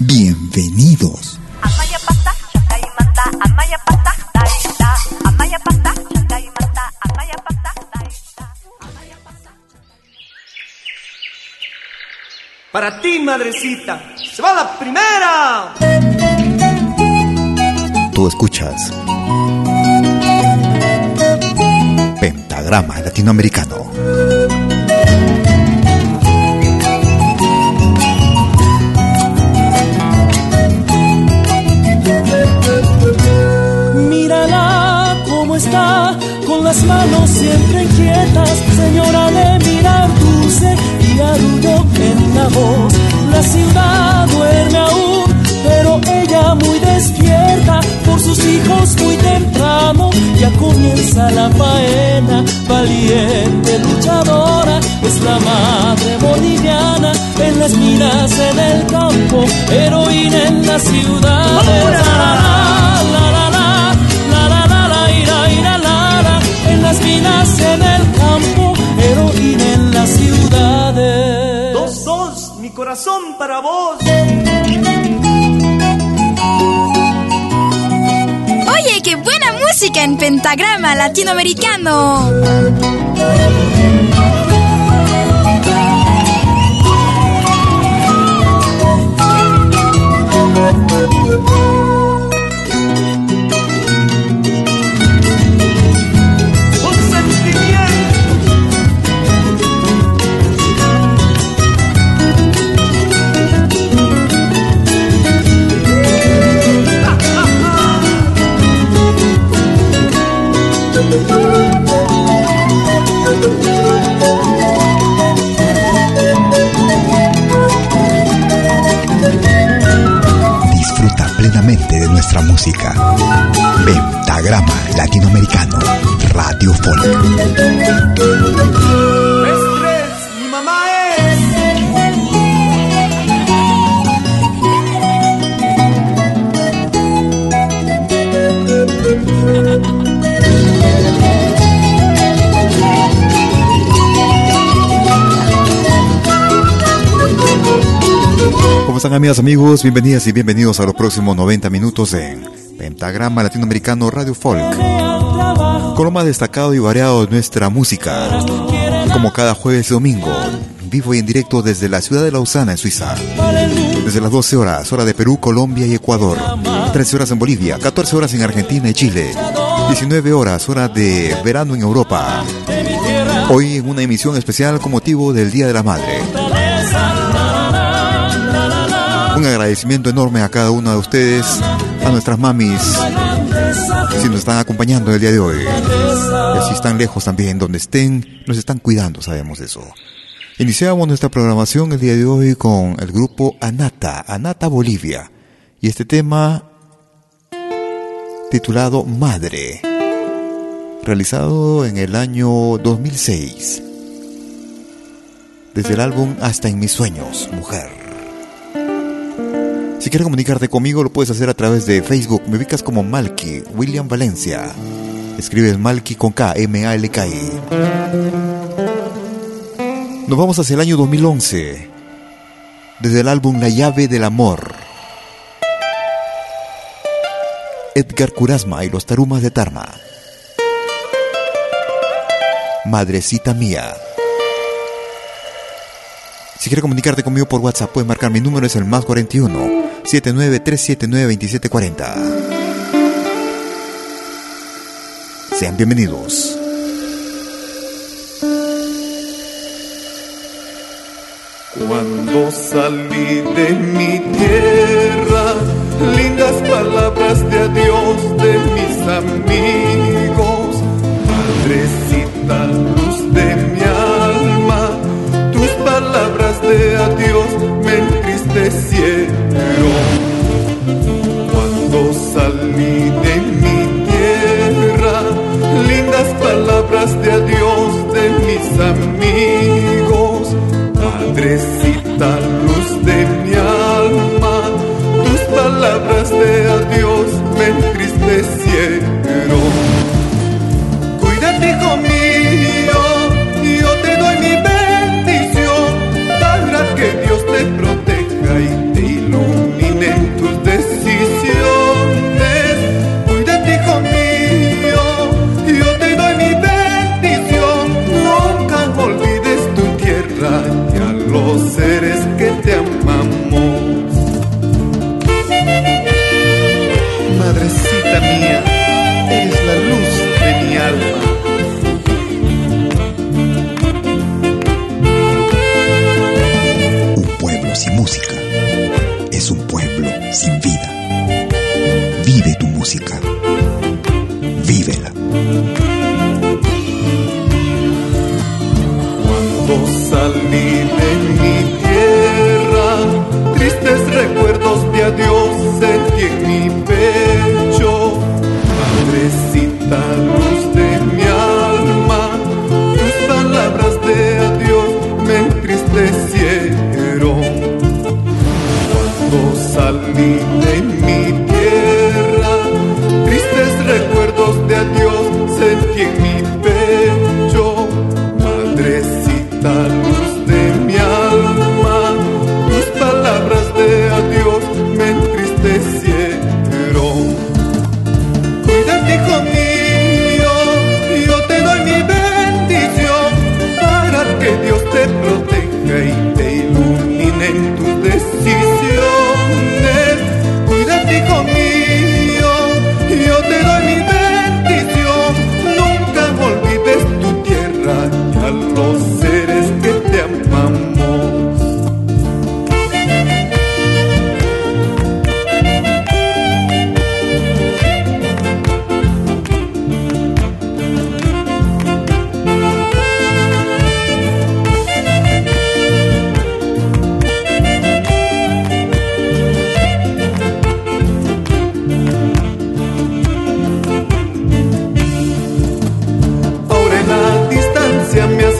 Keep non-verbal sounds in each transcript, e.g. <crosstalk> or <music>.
Bienvenidos. Para ti, madrecita, se va la primera. Tú escuchas Pentagrama Latinoamericano. Cómo está, con las manos siempre inquietas, señora de mirar dulce y arrullo en la voz. La ciudad duerme aún, pero ella muy despierta, por sus hijos muy temprano, ya comienza la faena, valiente luchadora, es la madre boliviana, en las minas, en el campo, heroína en la ciudad. En el campo, heroína en las ciudades. Dos, dos, mi corazón para vos. Oye, qué buena música en pentagrama latinoamericano. Amigas, amigos? Bienvenidas y bienvenidos a los próximos 90 minutos en Pentagrama Latinoamericano Radio Folk. Con lo más destacado y variado de nuestra música. Como cada jueves y domingo, vivo y en directo desde la ciudad de Lausana, en Suiza. Desde las 12 horas, hora de Perú, Colombia y Ecuador. 13 horas en Bolivia, 14 horas en Argentina y Chile. 19 horas, hora de verano en Europa. Hoy en una emisión especial con motivo del Día de la Madre. Un agradecimiento enorme a cada una de ustedes, a nuestras mamis, si nos están acompañando el día de hoy. Y si están lejos también, donde estén, nos están cuidando, sabemos eso. Iniciamos nuestra programación el día de hoy con el grupo Anata, Anata Bolivia. Y este tema titulado Madre, realizado en el año 2006. Desde el álbum Hasta en mis sueños, mujer. Si quieres comunicarte conmigo, lo puedes hacer a través de Facebook. Me ubicas como Malky William Valencia. Escribe Malki con K, M-A-L-K-I. Nos vamos hacia el año 2011, desde el álbum La llave del amor. Edgar Kurasma y los tarumas de Tarma. Madrecita mía. Si quieres comunicarte conmigo por WhatsApp, puedes marcar mi número, es el más 41 79379 2740. Sean bienvenidos. Cuando salí de mi tierra,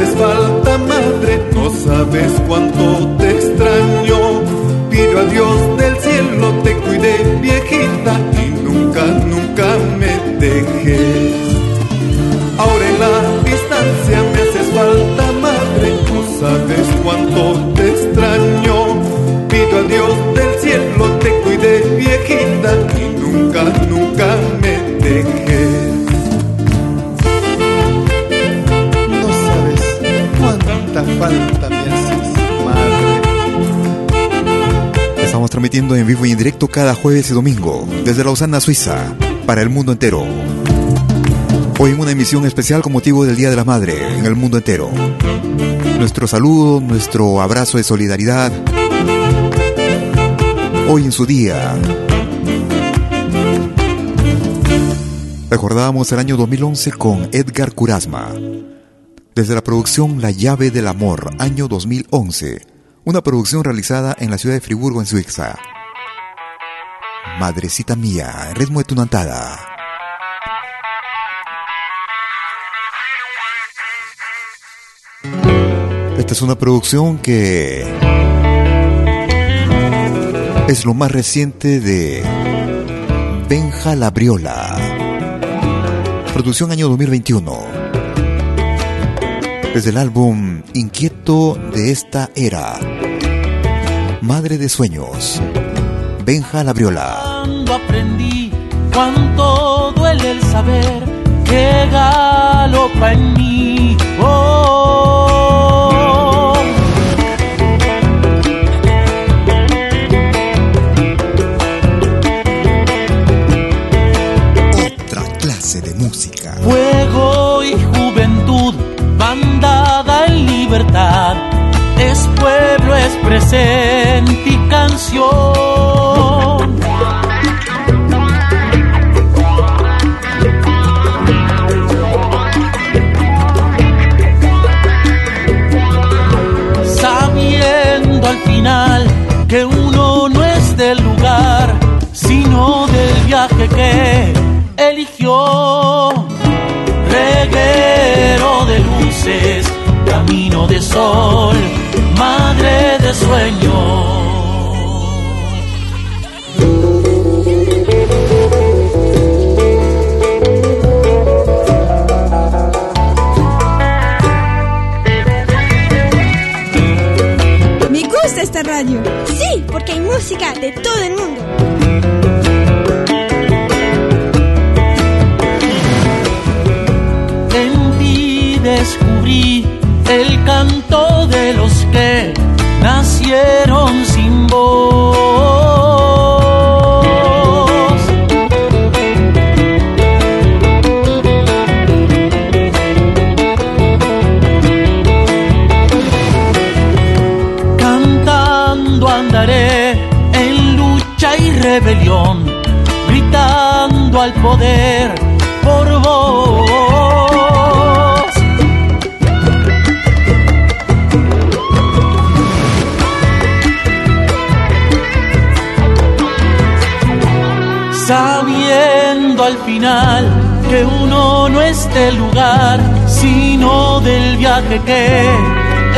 haces falta, madre. No sabes cuánto te extraño. Pido a Dios del cielo te cuide, viejita, y nunca, nunca me dejes. Ahora en la distancia me haces falta, madre. No sabes cuánto te extraño. Pido a Dios transmitiendo en vivo y en directo cada jueves y domingo desde Lausana, Suiza, para el mundo entero. Hoy en una emisión especial con motivo del Día de la Madre en el mundo entero. Nuestro saludo, nuestro abrazo de solidaridad. Hoy en su día. Recordábamos el año 2011 con Edgar Kurasma. Desde la producción La llave del amor, año 2011. Una producción realizada en la ciudad de Friburgo, en Suiza. Madrecita mía, ritmo de tunantada. Esta es una producción que es lo más reciente de Benja Labriola. Producción año 2021. Desde el álbum Inquieto de esta era. Madre de sueños. Benja Labriola. Cuando aprendí cuánto duele el saber que galopa en mí. Oh. Otra clase de música. Fuego y juventud, bandada en libertad. Es pueblo, es presente y canción. Sabiendo al final que uno no es del lugar, sino del viaje que eligió. Reguero de luces, camino de sol, sueños. Me gusta esta radio. Sí, porque hay música de todo el mundo. En ti descubrí el canto de los que nacieron sin voz. Cantando andaré en lucha y rebelión, gritando al poder uno no es del lugar, sino del viaje que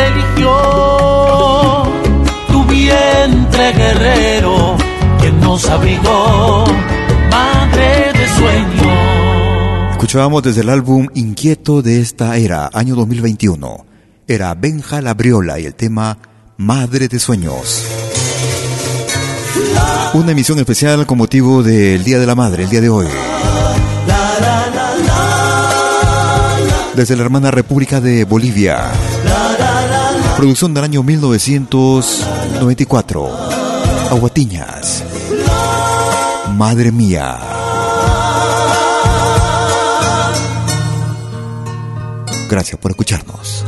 eligió tu vientre guerrero, quien nos abrigó, madre de sueño. Escuchábamos desde el álbum Inquieto de esta era, año 2021. Era Benja Labriola y el tema Madre de Sueños. Una emisión especial con motivo del Día de la Madre, el día de hoy. Desde la hermana República de Bolivia. Producción del año 1994. Aguatiñas. Madre mía. Gracias por escucharnos.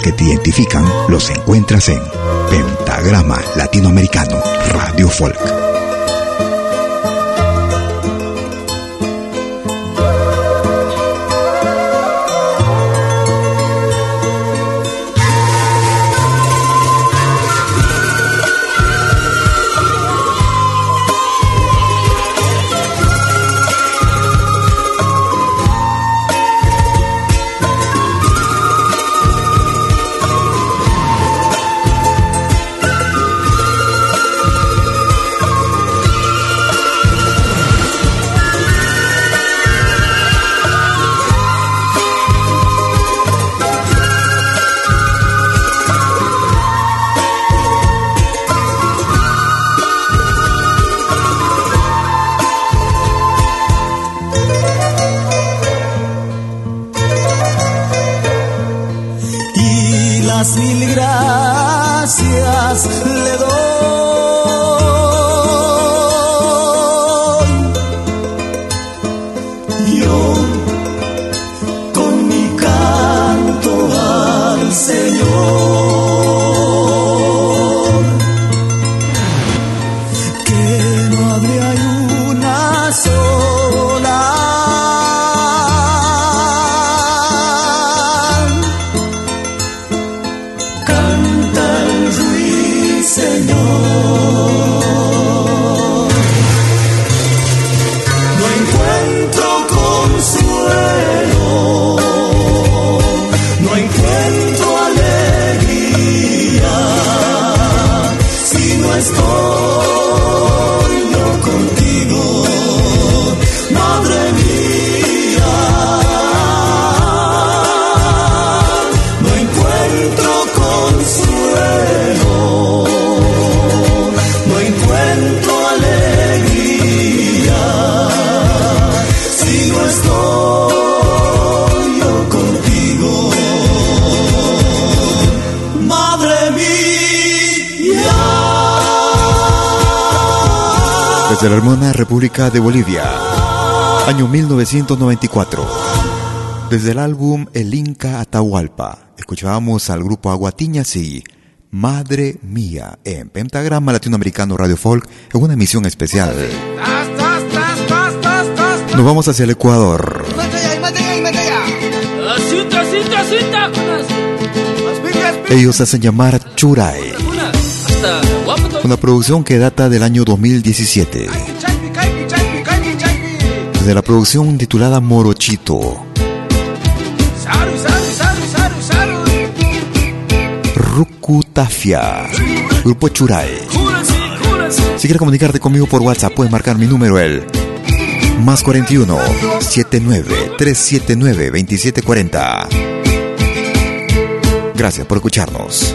Que te identifican los encuentras en Pentagrama Latinoamericano Radio Folk. De la hermana República de Bolivia, año 1994. Desde el álbum El Inca Atahualpa, escuchábamos al grupo Aguatiñas y Madre Mía en Pentagrama Latinoamericano Radio Folk en una emisión especial. Nos vamos hacia el Ecuador. Ellos hacen llamar Churay. Una producción que data del año 2017. De la producción titulada Morochito. Rukutafia. Grupo Churay. Si quieres comunicarte conmigo por WhatsApp, puedes marcar mi número el más 41 79 379 2740. Gracias por escucharnos.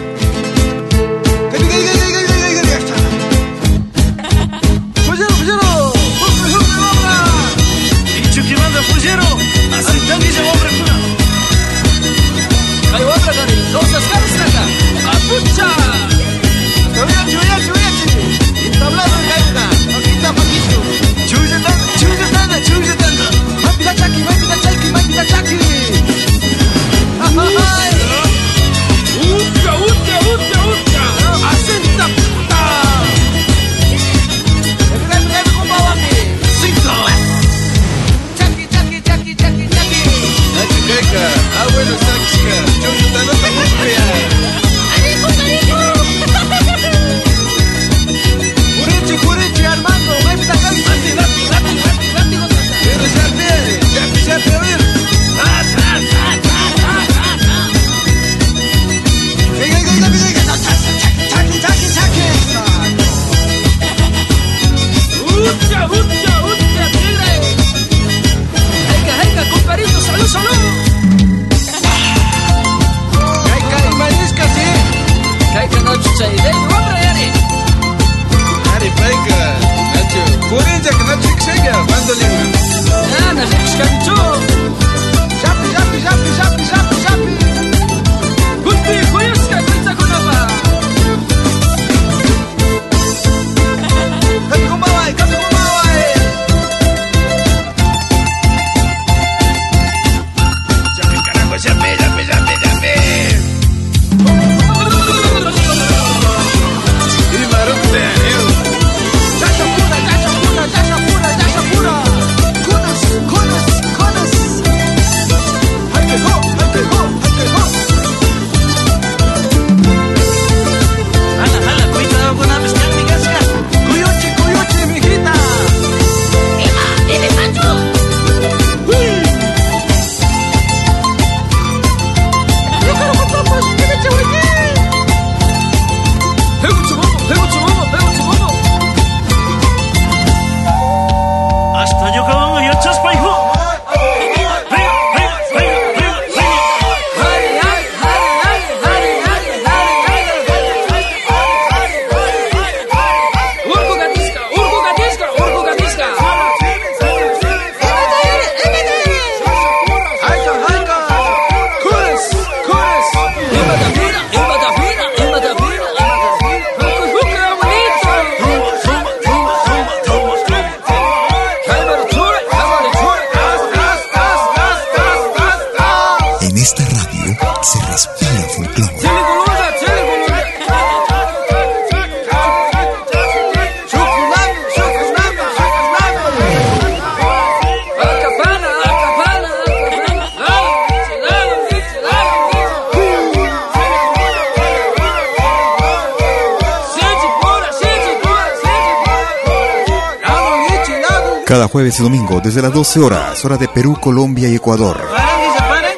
Desde las 12 horas, hora de Perú, Colombia y Ecuador.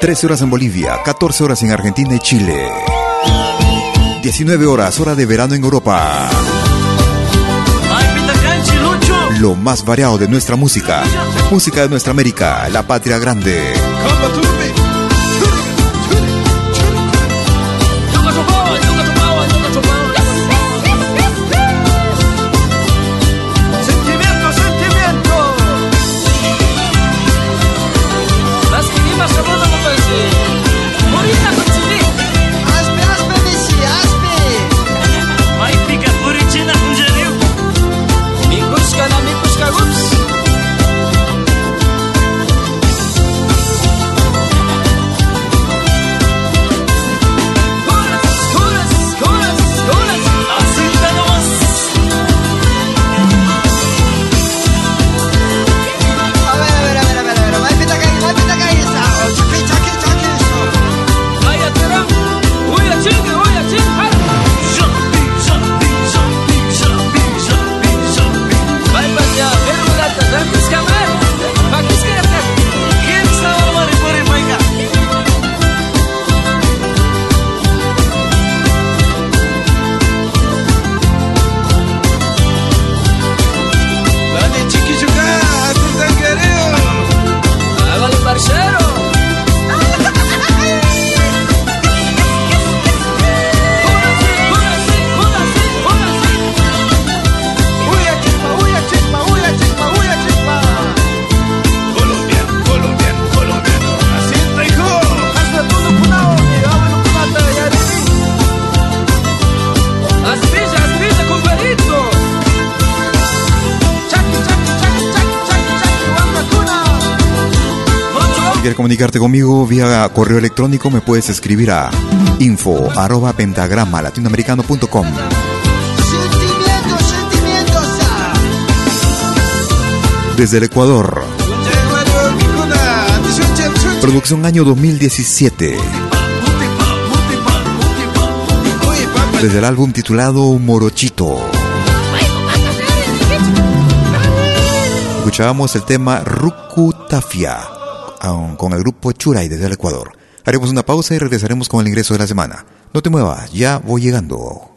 13 horas en Bolivia, 14 horas en Argentina y Chile. 19 horas, hora de verano en Europa. Lo más variado de nuestra música. Música de nuestra América, la patria grande. Comunicarte conmigo vía correo electrónico, me puedes escribir a info arroba pentagrama latinoamericano.com. Desde el Ecuador. Producción año 2017. Desde el álbum titulado Morochito. Escuchábamos el tema Rucutafia con el grupo Churay desde el Ecuador. Haremos una pausa y regresaremos con el ingreso de la semana. No te muevas, ya voy llegando.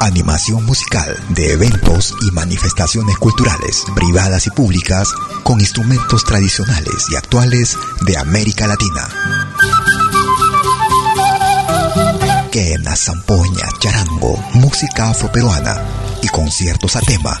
Animación musical de eventos y manifestaciones culturales, privadas y públicas, con instrumentos tradicionales y actuales de América Latina. Quena, zampoña, charango, música afroperuana y conciertos a tema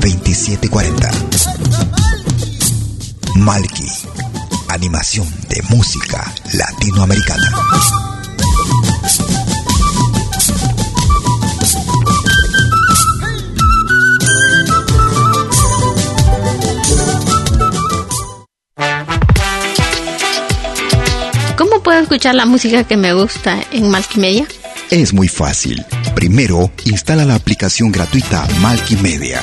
2740. Malky, animación de música latinoamericana. ¿Cómo puedo escuchar la música que me gusta en Media? Es muy fácil. Primero, instala la aplicación gratuita Media.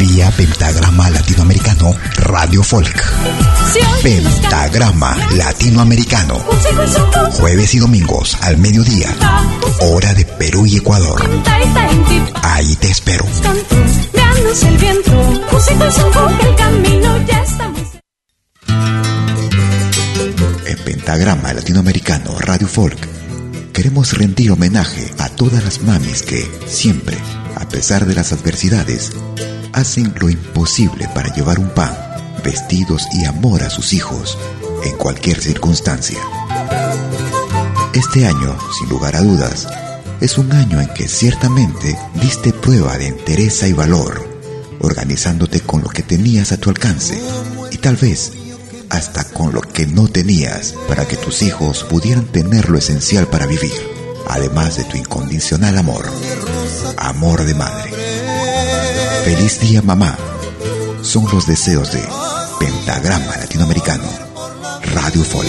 vía Pentagrama Latinoamericano Radio Folk. Pentagrama Latinoamericano. Jueves y domingos al mediodía. Hora de Perú y Ecuador. Ahí te espero. En Pentagrama Latinoamericano Radio Folk queremos rendir homenaje a todas las mamis que siempre, a pesar de las adversidades, hacen lo imposible para llevar un pan, vestidos y amor a sus hijos en cualquier circunstancia. Este año, sin lugar a dudas, es un año en que ciertamente diste prueba de entereza y valor, organizándote con lo que tenías a tu alcance y tal vez hasta con lo que no tenías para que tus hijos pudieran tener lo esencial para vivir, además de tu incondicional amor, amor de madre. Feliz día mamá. Son los deseos de Pentagrama Latinoamericano, Radio Folk.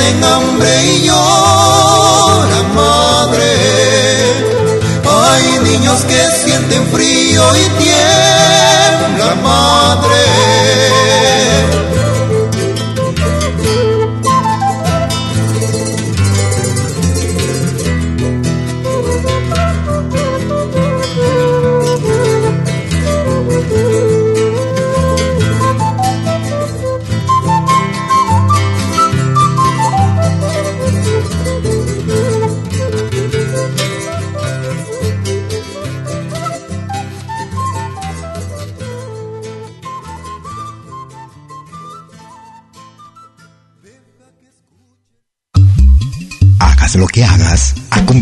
Tienen hambre y lloran, madre. Hay niños que sienten frío y tiemblan, madre.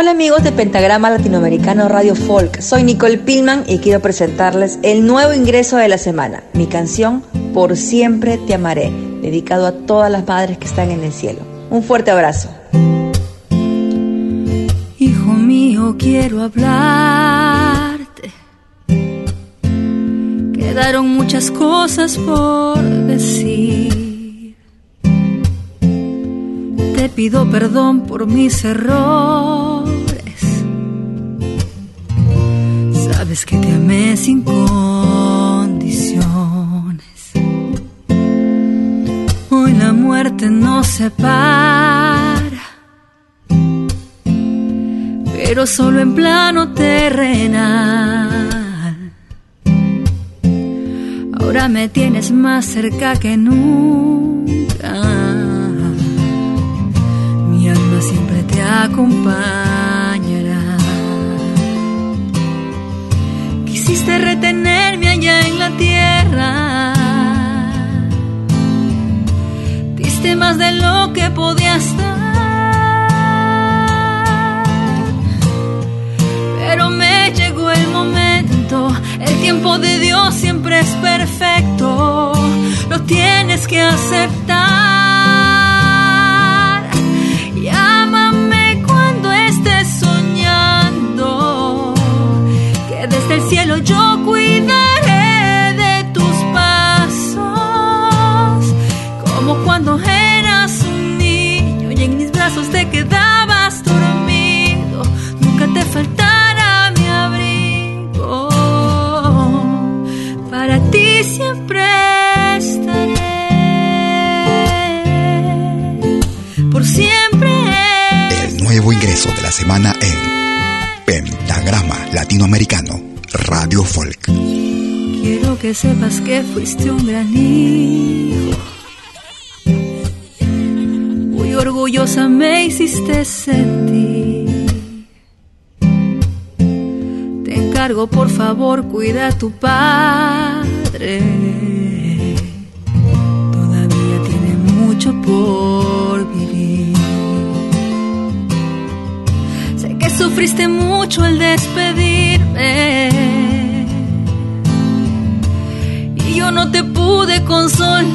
Hola amigos de Pentagrama Latinoamericano Radio Folk, soy Nicole Pillman y quiero presentarles el nuevo ingreso de la semana, mi canción Por siempre te amaré, dedicado a todas las madres que están en el cielo. Un fuerte abrazo. Hijo mío, quiero hablarte. Quedaron muchas cosas por decir. Te pido perdón por mis errores Sabes que te amé sin condiciones. Hoy la muerte nos separa, pero solo en plano terrenal. Ahora me tienes más cerca que nunca. siempre te acompañará. Quisiste retenerme allá en la tierra. Diste más de lo que podías dar. Pero me llegó el momento. El tiempo de Dios siempre es perfecto. Lo tienes que aceptar. De la semana en Pentagrama Latinoamericano. Radio Folk. Quiero que sepas que fuiste un gran hijo. Muy orgullosa me hiciste sentir. Te encargo, por favor, cuida a tu padre. Todavía tiene mucho por vivir. Sufriste mucho al despedirme yo no te pude consolar.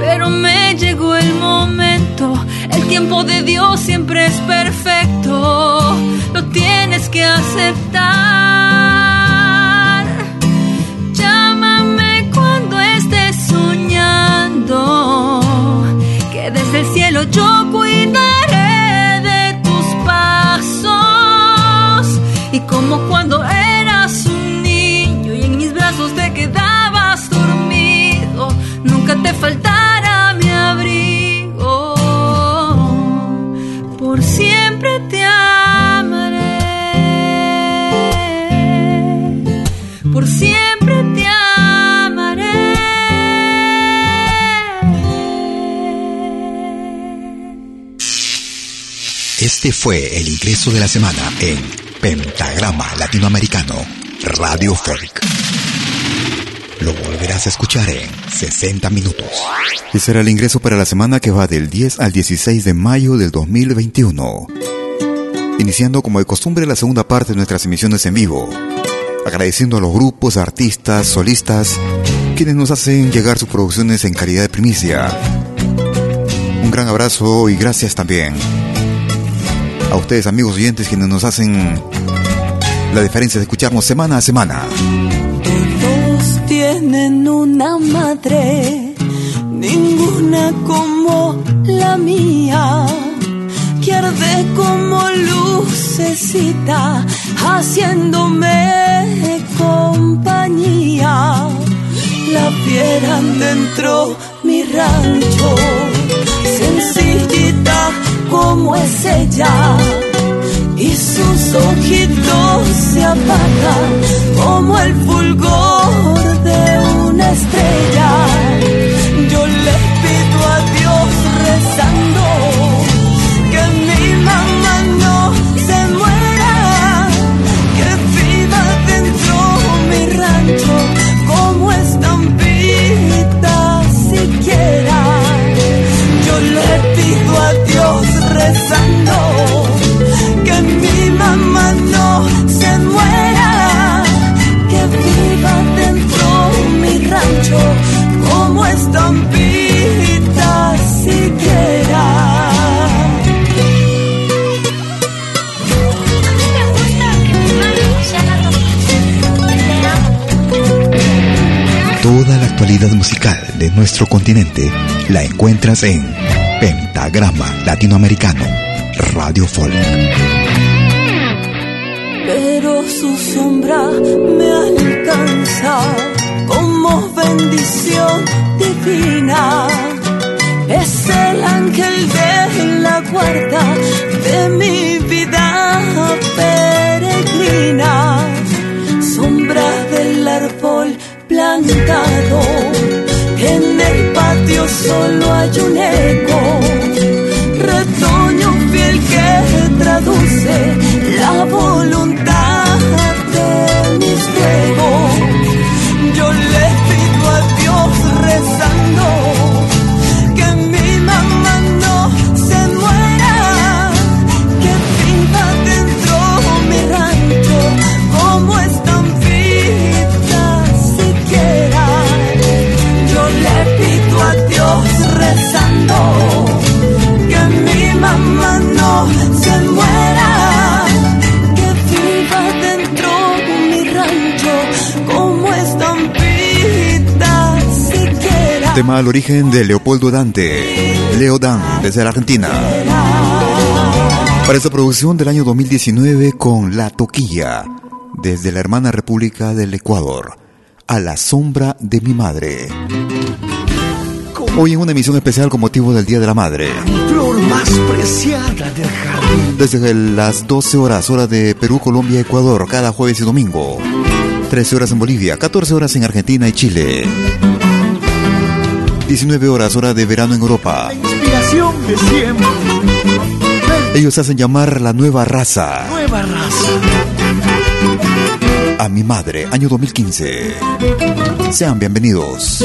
Pero me llegó el momento, el tiempo de Dios siempre es perfecto, lo tienes que aceptar. Este fue el ingreso de la semana en Pentagrama Latinoamericano, Radio Folk. Lo volverás a escuchar en 60 minutos. Y será el ingreso para la semana que va del 10 al 16 de mayo del 2021. Iniciando como de costumbre la segunda parte de nuestras emisiones en vivo. Agradeciendo a los grupos, artistas, solistas, quienes nos hacen llegar sus producciones en calidad de primicia. Un gran abrazo y gracias también a ustedes amigos oyentes quienes nos hacen la diferencia de escucharnos semana a semana tienen una madre, ninguna como la mía, que como lucecita, haciéndome compañía. La vieran dentro mi rancho, sencillita como es ella y sus ojitos se apagan como el fulgor de una estrella. Rezando mi mamá no se muera, que viva dentro mi rancho como estampita siquiera. Toda la actualidad musical de nuestro continente la encuentras en Pentagrama Latinoamericano, Radio Folk pero su sombra me alcanza como bendición divina. Es el ángel de la guarda de mi vida peregrina, sombra del árbol plantado en el yo solo hay un eco, retoño fiel que traduce la voluntad de mis ruegos. Yo le pido a Dios rezando al origen de Leopoldo Dante, Leo Dan, desde la Argentina. Para esta producción del año 2019 con La Toquilla, desde la hermana República del Ecuador, a la sombra de mi madre. Hoy en una emisión especial con motivo del Día de la Madre. Flor más preciada del jardín. Desde las 12 horas, hora de Perú, Colombia, Ecuador, cada jueves y domingo. 13 horas en Bolivia, 14 horas en Argentina y Chile. 19 horas, hora de verano en Europa. inspiración de siempre. Ellos hacen llamar la nueva raza. Nueva raza. A mi madre, año 2015. Sean bienvenidos.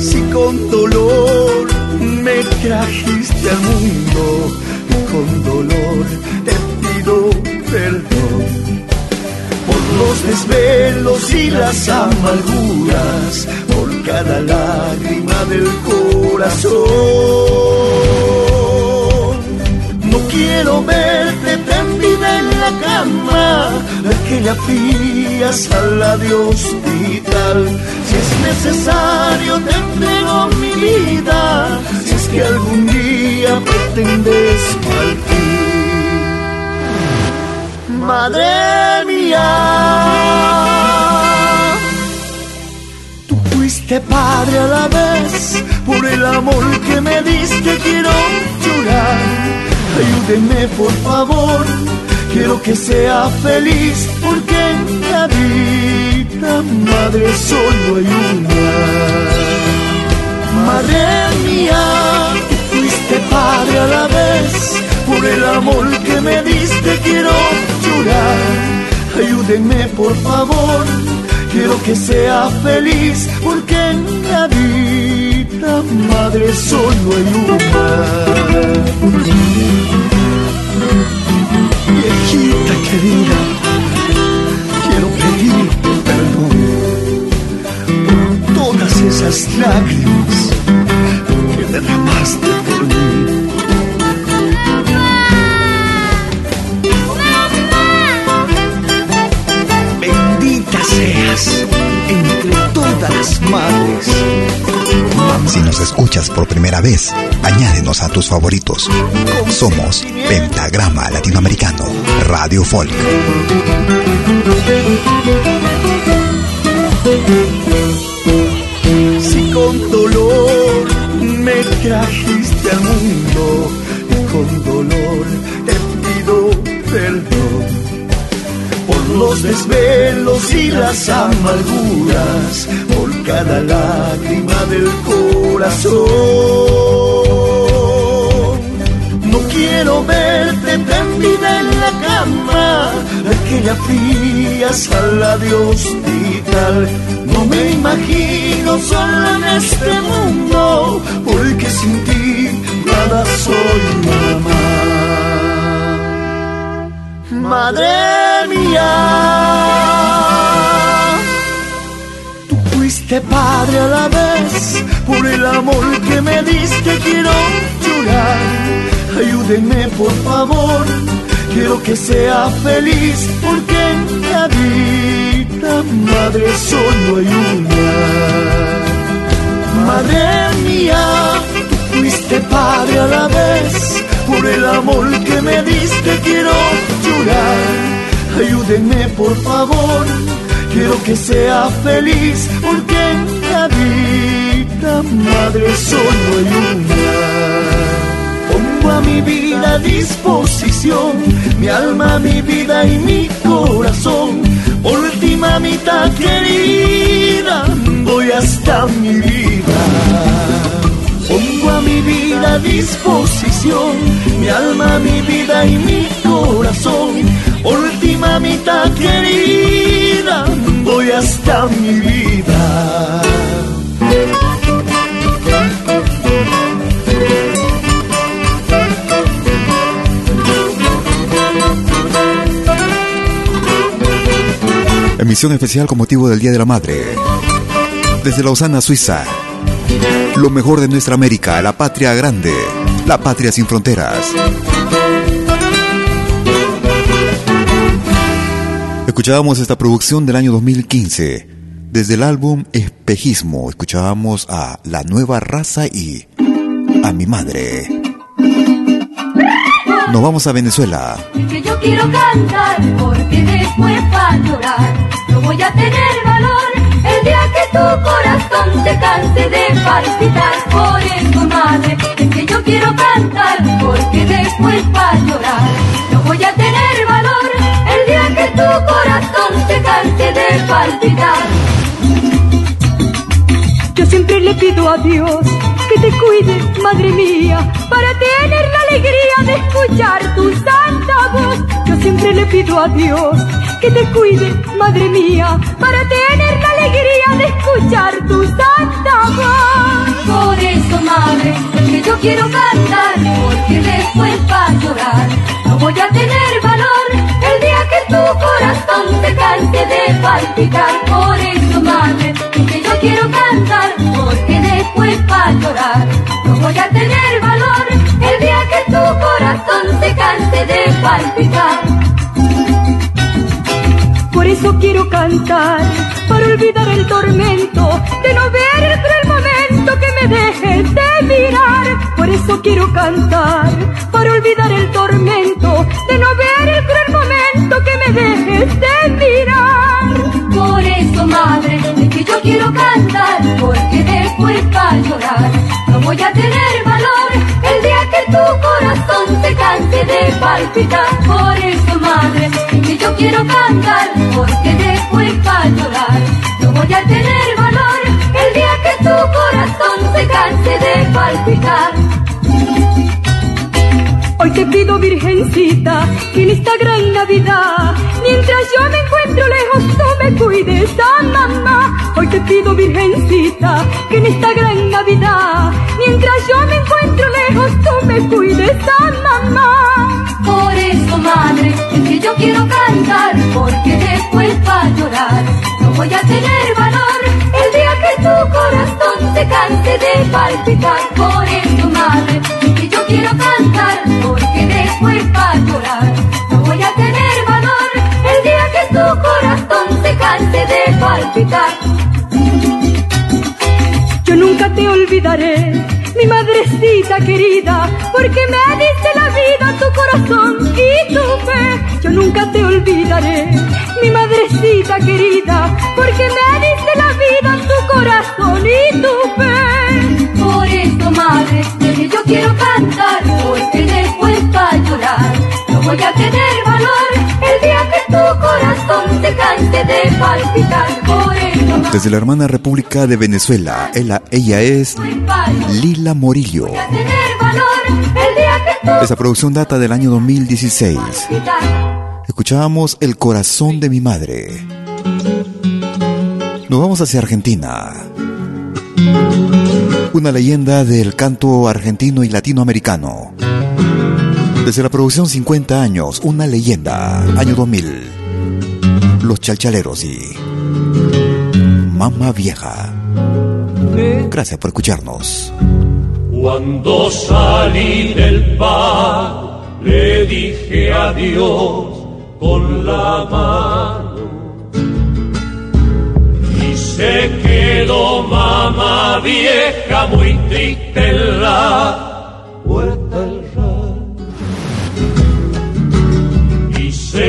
Si con dolor me trajiste al mundo, con dolor te pido perdón los desvelos y las amarguras, por cada lágrima del corazón. No quiero verte tendida en la cama aquella fría sala de hospital. Si es necesario te entrego mi vida, si es que algún día pretendes partir. Madre mía, tú fuiste padre a la vez, por el amor que me diste quiero llorar. Ayúdeme por favor, quiero que sea feliz, porque en la vida madre solo hay una. Madre mía, fuiste padre a la vez, por el amor que me diste quiero Ayúdenme por favor, quiero que sea feliz, porque en la vida madre solo hay una. Viejita querida, quiero pedirte perdón por todas esas lágrimas que derramaste por mí. Entre todas las madres. Si nos escuchas por primera vez, añádenos a tus favoritos. Somos Pentagrama Latinoamericano, Radio Folk. Si con dolor me trajiste al mundo, y con dolor te los desvelos y las amarguras, por cada lágrima del corazón. No quiero verte tendida en la cama, aquella fría sala de hospital. No me imagino sola en este mundo, porque sin ti nada soy mamá. Madre mía, tú fuiste padre a la vez, por el amor que me diste quiero llorar. Ayúdenme por favor, quiero que sea feliz, porque en la vida madre solo hay una. Madre mía, tú fuiste padre a la vez por el amor que me diste quiero llorar. Ayúdenme por favor, quiero que sea feliz, porque en la vida madre solo hay una. Pongo a mi vida a disposición, mi alma, mi vida y mi corazón. Por ti, mamita querida, voy hasta mi vida la disposición, mi alma, mi vida y mi corazón. Última mitad querida, voy hasta mi vida. Emisión especial con motivo del Día de la Madre. Desde Lausana, Suiza. Lo mejor de nuestra América, la patria grande, la patria sin fronteras. Escuchábamos esta producción del año 2015. Desde el álbum Espejismo, escuchábamos a La Nueva Raza y a mi madre. Nos vamos a Venezuela. Que yo quiero cantar porque después llorar no voy a tener tu corazón se canse de palpitar por eso madre es que yo quiero cantar porque después para llorar no voy a tener valor el día que tu corazón se canse de palpitar yo siempre le pido a Dios que te cuide, madre mía, para tener la alegría de escuchar tu santa voz. Siempre le pido a Dios que te cuide, madre mía, para tener la alegría de escuchar tu santa voz. Por eso, madre, que yo quiero cantar, porque después para llorar no voy a tener valor el día que tu corazón se canse de palpitar. Por eso, madre, que yo quiero cantar, porque después para llorar no voy a tener valor el día que tu corazón se canse de palpitar. Por eso quiero cantar, para olvidar el tormento de no ver el cruel momento que me dejes de mirar. Por eso quiero cantar, para olvidar el tormento de no ver el cruel momento que me dejes de mirar. Por eso, madre, es que yo quiero cantar, porque después para llorar no voy a tener valor el día que corazón canse de palpitar. Por eso, madre, que yo quiero cantar, porque después para llorar no voy a tener valor el día que tu corazón se canse de palpitar. Hoy te pido, Virgencita, que en esta gran Navidad, mientras yo me encuentro lejos, tú me cuides a mamá. Hoy te pido, Virgencita, que en esta gran Navidad, mientras yo me encuentro lejos, me cuides a mamá. Por eso, madre, que yo quiero cantar, porque después para llorar no voy a tener valor el día que tu corazón se canse de palpitar. Por eso, madre, que yo quiero cantar, porque después para llorar no voy a tener valor el día que tu corazón se canse de palpitar. Querida, porque me diste la vida, tu corazón y tu fe. Yo nunca te olvidaré, mi madrecita querida, porque me diste la vida, tu corazón y tu fe. Por eso, madre, que yo quiero cantar, porque después para llorar no voy a tener valor tu corazón se canse de palpitar. Por eso, madre, Desde la hermana República de Venezuela, ella, ella es Lila Morillo. Esa producción data del año 2016. Escuchábamos El corazón de mi madre. Nos vamos hacia Argentina. Una leyenda del canto argentino y latinoamericano. Desde la producción 50 años, una leyenda, año 2000. Los chalchaleros y Mamá Vieja. Gracias por escucharnos. Cuando salí del bar, le dije adiós con la mano. Y se quedó mamá vieja muy triste en la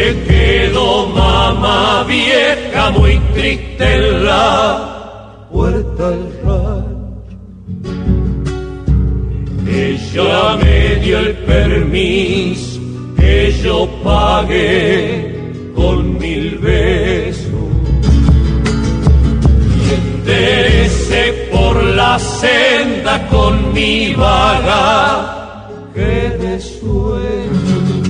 Y se quedó mamá vieja muy triste en la puerta del rancho. Ella me dio el permiso que yo pagué con mil besos. Y enderecé por la senda con mi vaga de sueño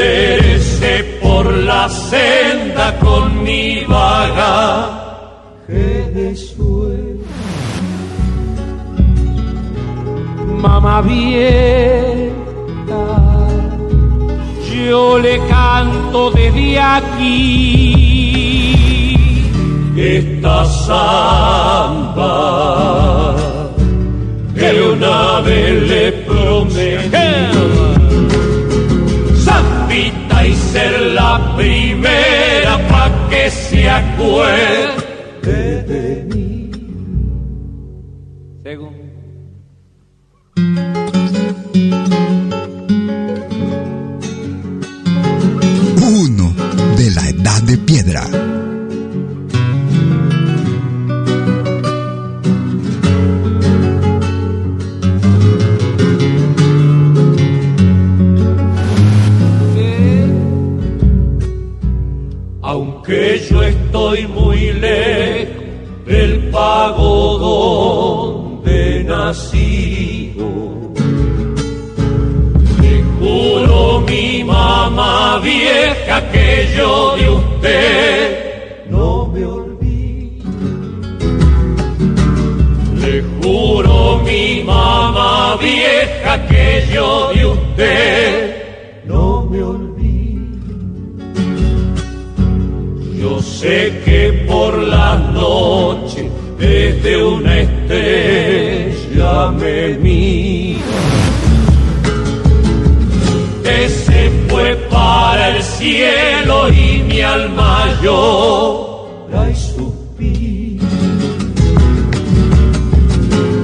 enderece por la senda con mi vaga. De sueño. Mamá vieja, yo le canto desde aquí. Esta samba que una vez le prometí la primera pa' que se acuerde de mí. Uno de la edad de piedra. Estoy muy lejos del pago donde nacido. Te juro mi mamá vieja que yo de usted no me olvido. Le juro mi mamá vieja que yo de usted Sé que por la noche desde una estrella me mira. Que se fue para el cielo y mi alma llora y suspira.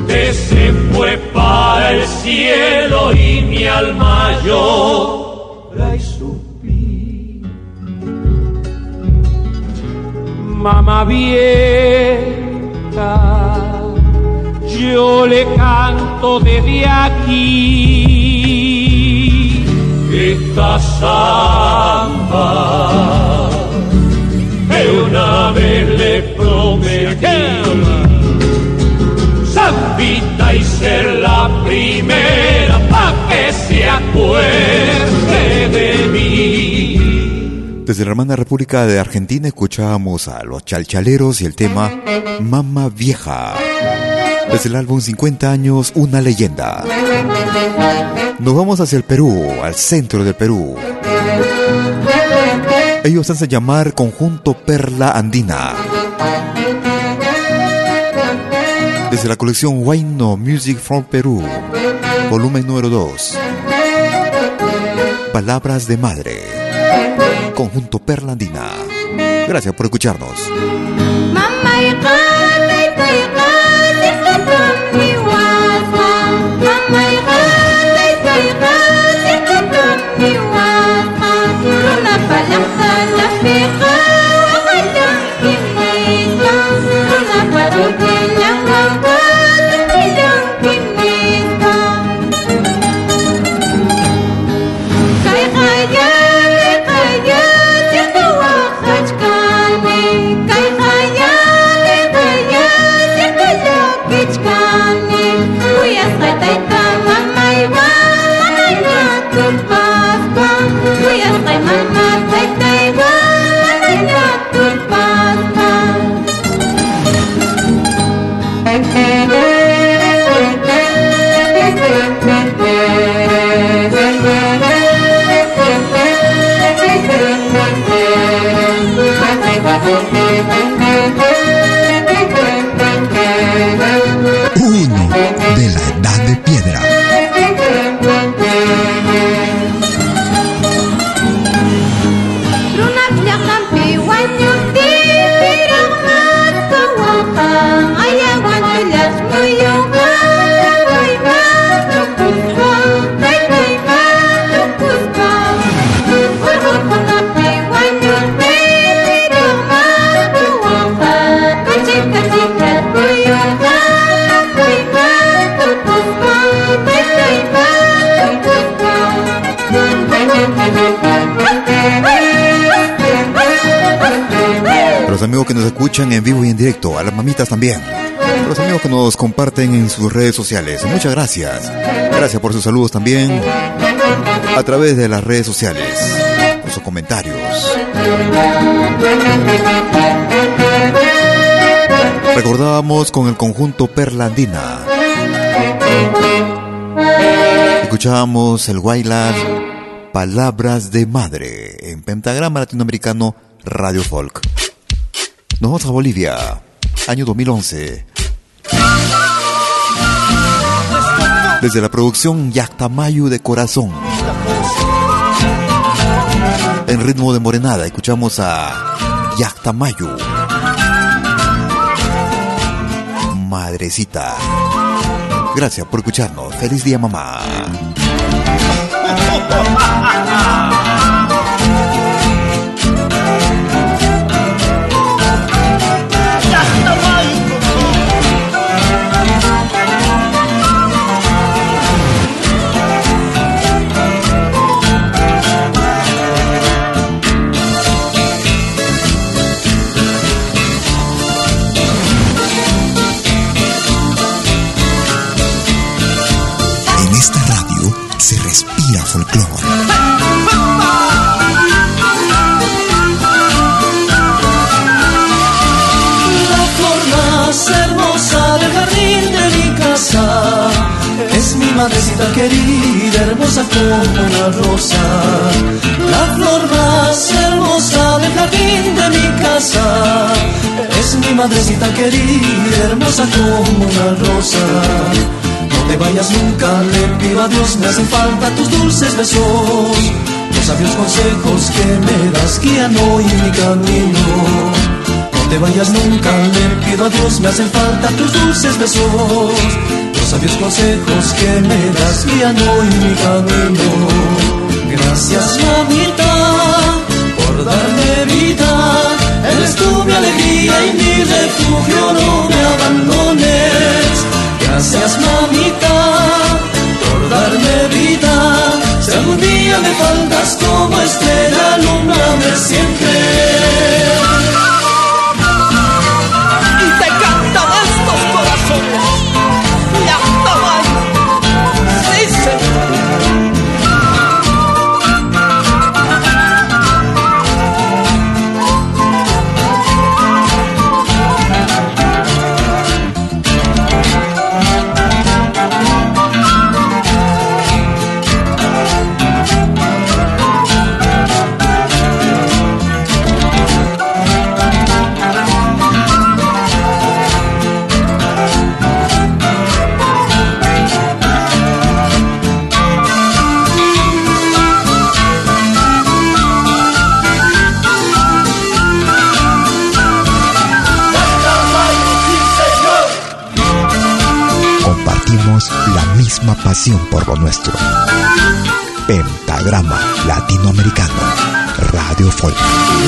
Que se fue para el cielo y mi alma llora mamá vieja, yo le canto desde aquí. Esta samba que una vez le prometí. Zambita y ser la primera pa' que se acuerde desde la hermana República de Argentina escuchábamos a los chalchaleros y el tema Mama Vieja. Desde el álbum 50 años, una leyenda. Nos vamos hacia el Perú, al centro del Perú. Ellos hacen llamar Conjunto Perla Andina. Desde la colección Wine Music from Perú, volumen número 2. Palabras de Madre conjunto Perlandina. Gracias por escucharnos. Directo, a las mamitas también. Los amigos que nos comparten en sus redes sociales, muchas gracias. Gracias por sus saludos también a través de las redes sociales, por sus comentarios. Recordábamos con el conjunto Perlandina. Escuchábamos el Wailar Palabras de Madre en Pentagrama Latinoamericano Radio Folk. Nos vamos a Bolivia, año 2011. Desde la producción Yactamayu de Corazón. En ritmo de morenada, escuchamos a Yactamayu. Madrecita. Gracias por escucharnos. Feliz día, mamá. Madrecita querida, hermosa como una rosa, la flor más hermosa del jardín de mi casa. Es mi madrecita querida, hermosa como una rosa. No te vayas nunca, le pido a Dios, me hacen falta tus dulces besos. Los sabios consejos que me das guían hoy mi camino. No te vayas nunca, le pido a Dios, me hacen falta tus dulces besos sabios consejos que me das guían hoy mi camino. Gracias mamita por darme vida, eres tú mi alegría y mi refugio, no me abandones. Gracias mamita por darme vida, si algún día me faltas como estrella, alumbrame siempre.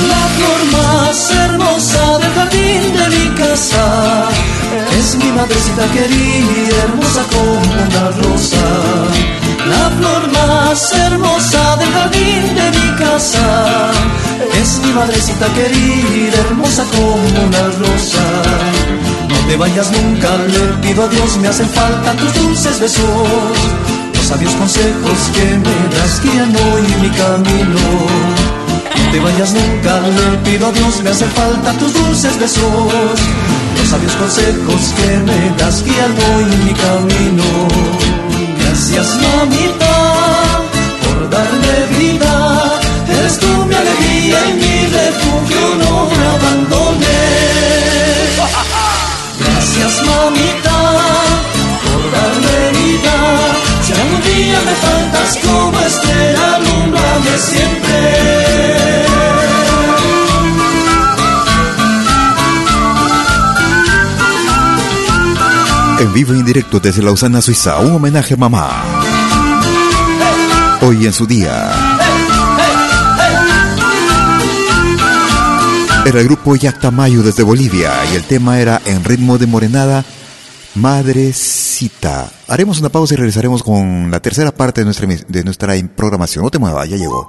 La flor más hermosa del jardín de mi casa es mi madrecita querida, hermosa como una rosa. La flor más hermosa del jardín de mi casa es mi madrecita querida, hermosa como una rosa te vayas nunca, le pido a Dios, me hacen falta tus dulces besos. Los sabios consejos que me das guían hoy mi camino. Te vayas nunca, le pido a Dios, me hacen falta tus dulces besos. Los sabios consejos que me das guían hoy mi camino. Gracias mamita por darme vida, eres tú mi alegría y mi refugio, no me abandones. Gracias mamita por darme vida. Si algún día me faltas como estrella, alumbrame siempre. En vivo y en directo desde Lausana, Suiza, un homenaje mamá. Hoy en su día. Era el grupo Yactamayo desde Bolivia y el tema era En ritmo de morenada, Madrecita. Haremos una pausa y regresaremos con la tercera parte de nuestra, de nuestra programación. No te muevas, ya llegó.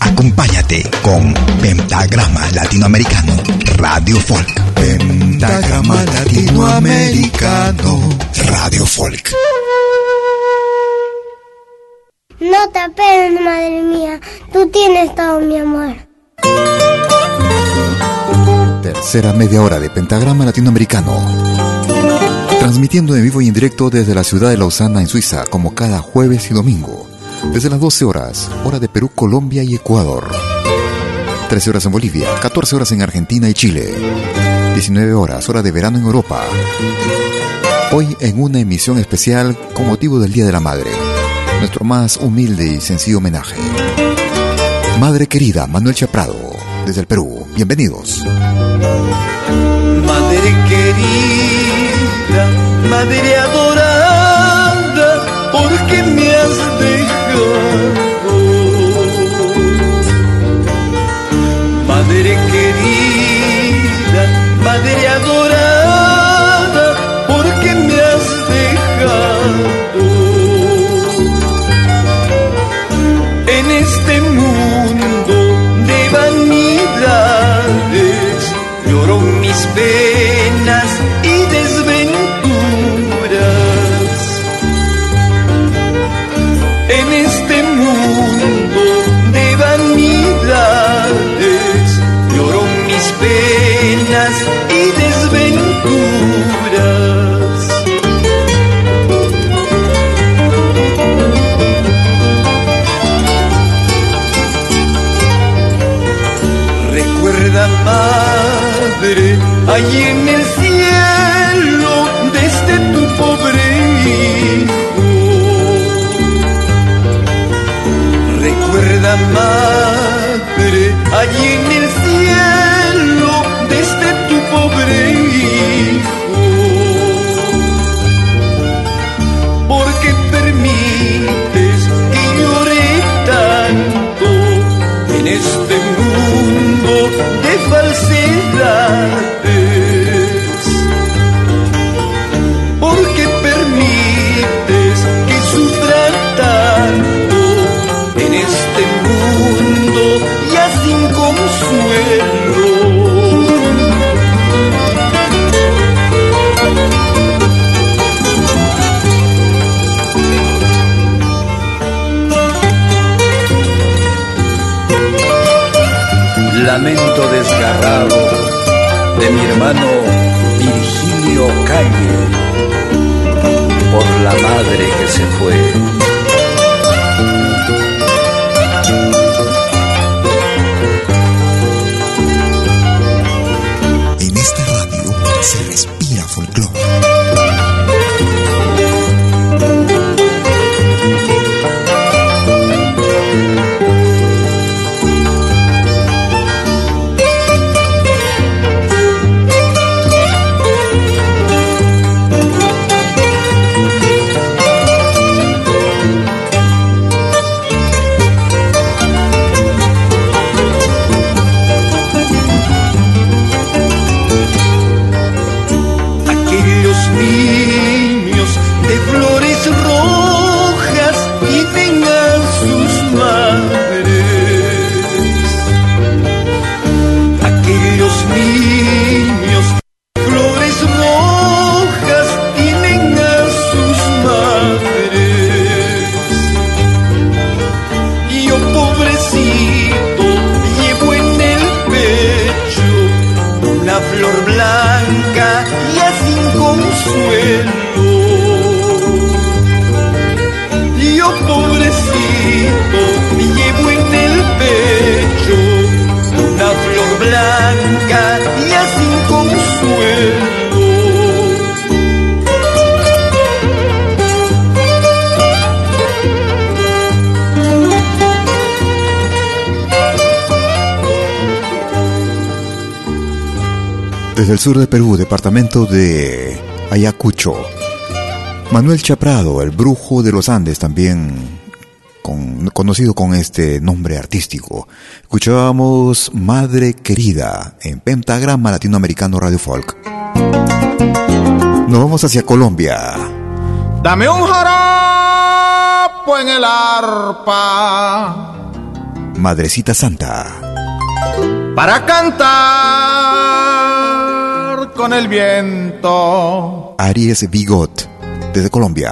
acompáñate con Pentagrama Latinoamericano Radio Folk. Pentagrama Latinoamericano Radio Folk. No te apenes, madre mía. Tú tienes todo mi amor. Tercera media hora de Pentagrama Latinoamericano. Transmitiendo en vivo y en directo desde la ciudad de Lausana, en Suiza, como cada jueves y domingo. Desde las 12 horas, hora de Perú, Colombia y Ecuador. 13 horas en Bolivia, 14 horas en Argentina y Chile. 19 horas, hora de verano en Europa. Hoy en una emisión especial con motivo del Día de la Madre nuestro más humilde y sencillo homenaje. Madre querida, Manuel Chaprado, desde el Perú. Bienvenidos. Madre querida, madre adorada, allí en el cielo, desde tu pobre hijo. Recuerda, madre, allí en el cielo, desde tu pobre hijo. Sur de Perú, departamento de Ayacucho. Manuel Chaprado, el brujo de los Andes, también con- conocido con este nombre artístico. Escuchábamos Madre Querida en Pentagrama Latinoamericano Radio Folk. Nos vamos hacia Colombia. Dame un jarapo en el arpa Madrecita Santa. para cantar con el viento. Aries Bigot, desde Colombia.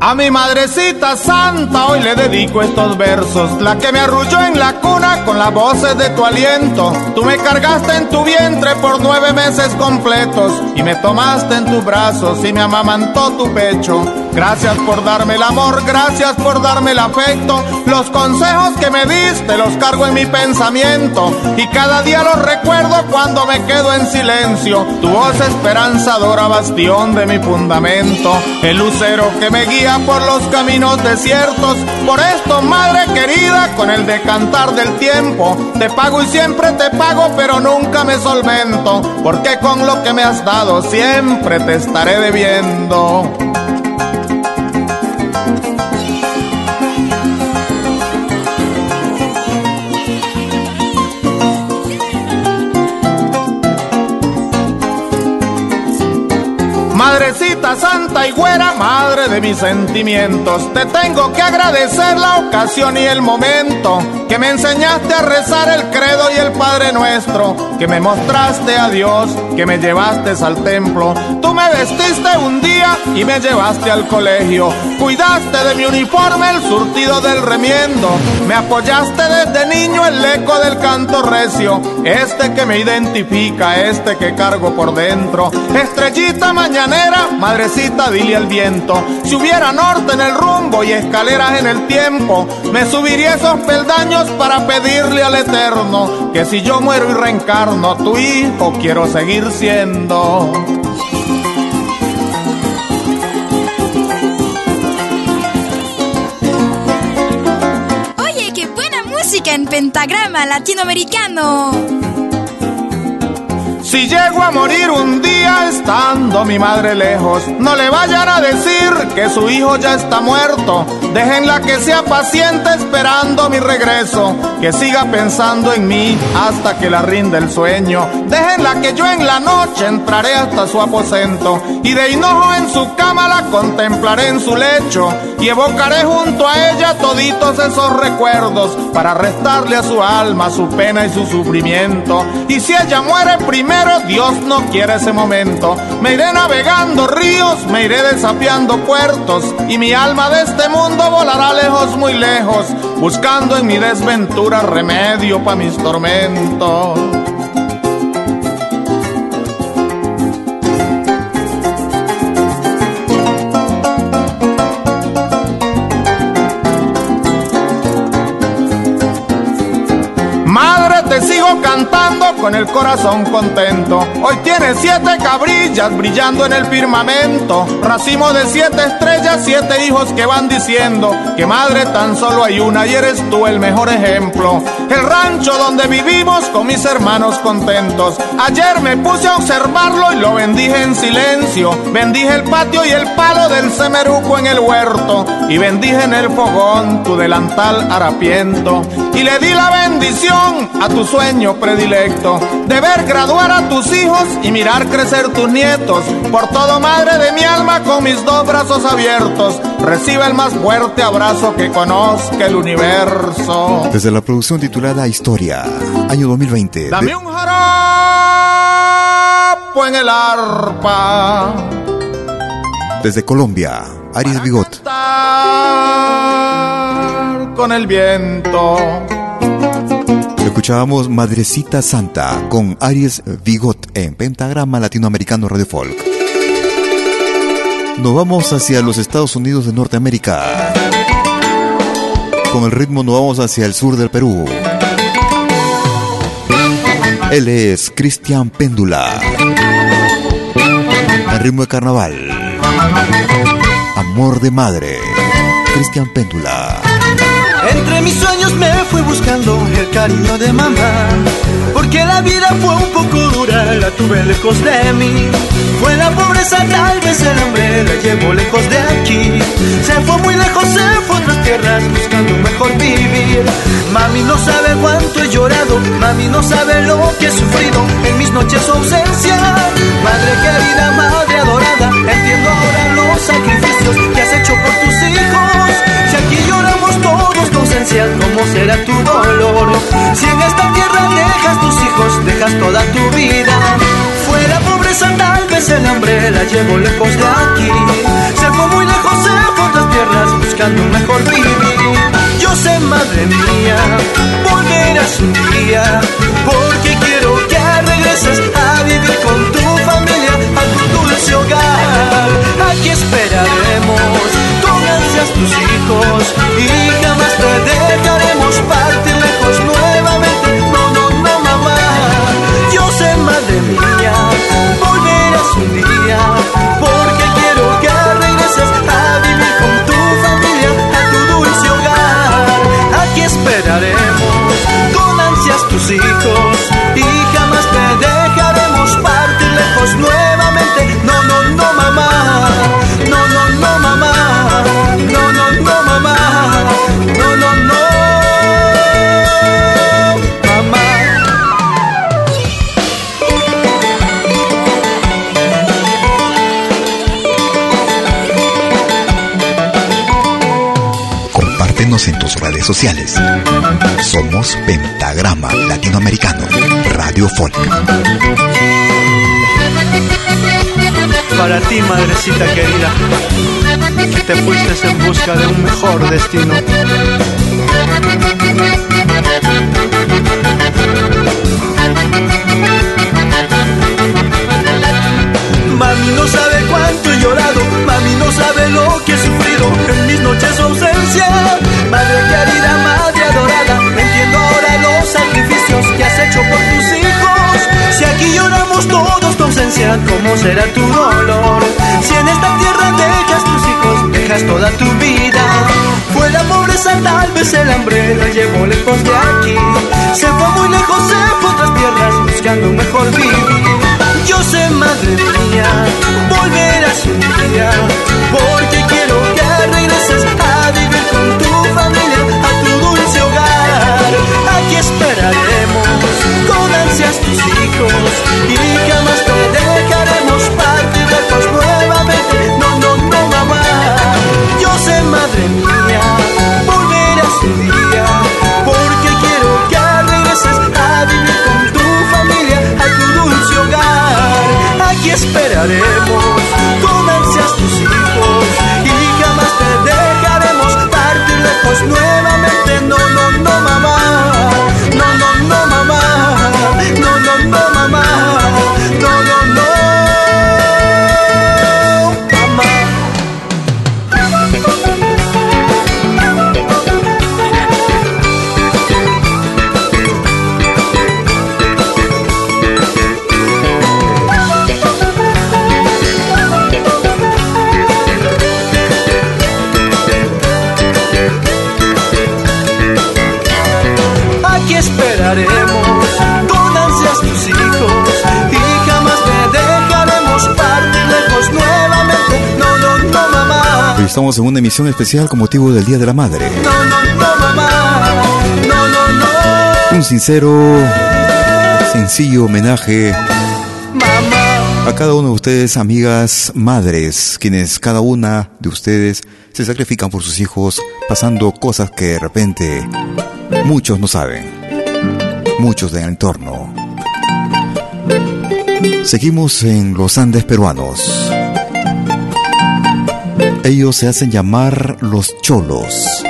A mi madrecita santa hoy le dedico estos versos, la que me arrulló en la cuna con las voces de tu aliento. Tú me cargaste en tu vientre por nueve meses completos y me tomaste en tus brazos y me amamantó tu pecho. Gracias por darme el amor, gracias por darme el afecto. Los consejos que me diste los cargo en mi pensamiento y cada día los recuerdo cuando me quedo en silencio. Tu voz esperanzadora, bastión de mi fundamento, el lucero que me guía por los caminos desiertos. Por esto, madre querida, con el decantar del tiempo, te pago y siempre te pago, pero nunca me solvento, porque con lo que me has dado siempre te estaré debiendo. Y güera, madre de mis sentimientos. Te tengo que agradecer la ocasión y el momento que me enseñaste a rezar el credo y el Padre Nuestro, que me mostraste a Dios, que me llevaste al templo. Tú me vestiste un día y me llevaste al colegio. Cuidaste de mi uniforme el surtido del remiendo. Me apoyaste desde niño el eco del canto recio. Este que me identifica, este que cargo por dentro. Estrellita mañanera, madrecita, dile al viento. Si hubiera norte en el rumbo y escaleras en el tiempo, me subiría esos peldaños para pedirle al Eterno que si yo muero y reencarno, tu hijo quiero seguir siendo. Oye, qué buena música en pentagrama latinoamericano. Si llego a morir un día estando mi madre lejos, no le vayan a decir que su hijo ya está muerto. Déjenla que sea paciente esperando mi regreso, que siga pensando en mí hasta que la rinde el sueño. Déjenla que yo en la noche entraré hasta su aposento y de hinojo en su cama la contemplaré en su lecho y evocaré junto a ella toditos esos recuerdos para restarle a su alma su pena y su sufrimiento. Y si ella muere primero, pero Dios no quiere ese momento. Me iré navegando ríos, me iré desafiando puertos y mi alma de este mundo volará lejos, muy lejos, buscando en mi desventura remedio para mis tormentos. Sigo cantando con el corazón contento. Hoy tienes siete cabrillas brillando en el firmamento. Racimo de siete estrellas, siete hijos que van diciendo que madre tan solo hay una y eres tú el mejor ejemplo. El rancho donde vivimos con mis hermanos contentos. Ayer me puse a observarlo y lo bendije en silencio. Bendije el patio y el palo del semeruco en el huerto. Y bendije en el fogón tu delantal harapiento. Y le di la bendición a tu sueño predilecto de ver graduar a tus hijos y mirar crecer tus nietos. Por todo, madre de mi alma, con mis dos brazos abiertos, recibe el más fuerte abrazo que conozca el universo. Desde la producción titulada Historia, año 2020. Dame un jarapo en el arpa. Desde Colombia, Aries Bigot. Con el viento. Escuchábamos Madrecita Santa con Aries Vigot en Pentagrama Latinoamericano Radio Folk. Nos vamos hacia los Estados Unidos de Norteamérica. Con el ritmo nos vamos hacia el sur del Perú. Él es Cristian Péndula. El ritmo de carnaval. Amor de madre. Cristian Péndula. Entre mis sueños me fui buscando el cariño de mamá. Porque la vida fue un poco dura, la tuve lejos de mí. Fue la pobreza, tal vez el hambre la llevo lejos de aquí. Se fue muy lejos, se fue a otras tierras buscando un mejor vivir. Mami no sabe cuánto he llorado, mami no sabe lo que he sufrido en mis noches ausencia. Madre querida, madre adorada, entiendo ahora los sacrificios que has hecho por tus hijos. Si aquí lloramos todos tu ausencia, ¿cómo será tu dolor? Si en esta tierra dejas tus hijos, dejas toda tu vida. Fue la pobreza, tal vez el hambre la llevo lejos de aquí. Se fue muy lejos, se fue a otras tierras buscando un mejor vivir. Yo sé, madre mía, volverás un día, porque quiero que regreses a vivir con tu familia, a tu dulce hogar. Aquí esperaremos con ansias tus hijos y jamás te sociales. Somos Pentagrama Latinoamericano, Radio Folk. Para ti, madrecita querida, que te fuiste en busca de un mejor destino. Mami no sabe cuánto he llorado, mami no sabe lo que he sufrido en mis noches de ausencia. Madre querida, madre adorada, entiendo ahora los sacrificios que has hecho por tus hijos. Si aquí lloramos todos tu ausencia, ¿cómo será tu dolor? Si en esta tierra dejas tus hijos, dejas toda tu vida. Fue la pobreza, tal vez el hambre la llevó lejos de aquí. Se fue muy lejos, se fue a otras tierras buscando un mejor vivir. Yo sé, madre volverás un día, porque quiero que regreses a vivir con tu familia, a tu dulce hogar. Aquí esperaremos con ansias tus hijos y esperaremos estamos en una emisión especial con motivo del Día de la Madre. No, no, no, mamá. No, no, no. Un sincero, sencillo homenaje a cada uno de ustedes, amigas, madres, quienes cada una de ustedes se sacrifican por sus hijos, pasando cosas que de repente muchos no saben, muchos del entorno. Seguimos en los Andes peruanos. Ellos se hacen llamar los cholos.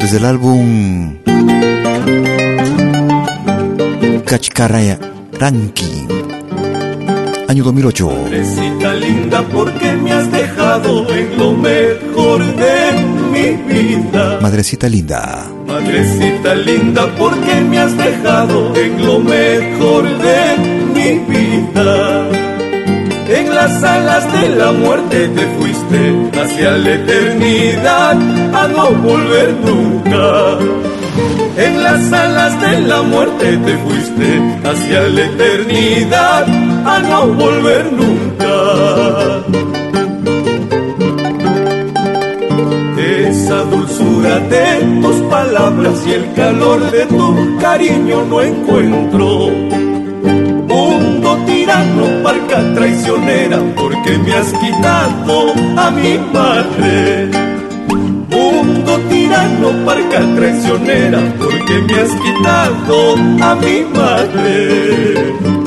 Desde el álbum Cachcaraya Ranking, año 2008. Madrecita linda, porque me has dejado en lo mejor de mi vida. Madrecita linda. Madrecita linda, porque me has dejado en lo mejor de mi vida. En las alas de la muerte te fuiste hacia la eternidad, a no volver nunca. En las alas de la muerte te fuiste hacia la eternidad, a no volver nunca. Esa dulzura de tus palabras y el calor de tu cariño no encuentro. Traicionera, porque me has quitado a mi madre. Mundo tirano, parca traicionera, porque me has quitado a mi madre.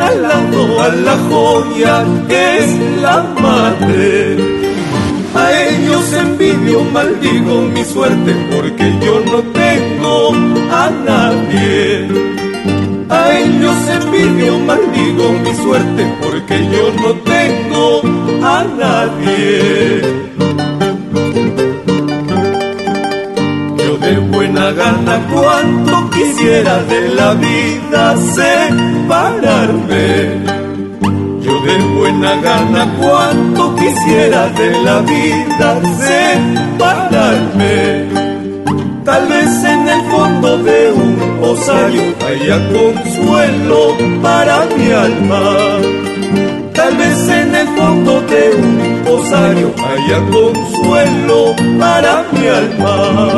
Al lado a la joya que es la madre. A ellos envidio, maldigo mi suerte porque yo no tengo a nadie. A ellos envidio, maldigo mi suerte porque yo no tengo a nadie. Yo de buena gana cuanto quisiera de la vida separarme. Yo de buena gana cuánto quisiera de la vida separarme. Tal vez en el fondo de un osario haya consuelo para mi alma. Tal vez en el fondo de un osario haya consuelo para mi alma.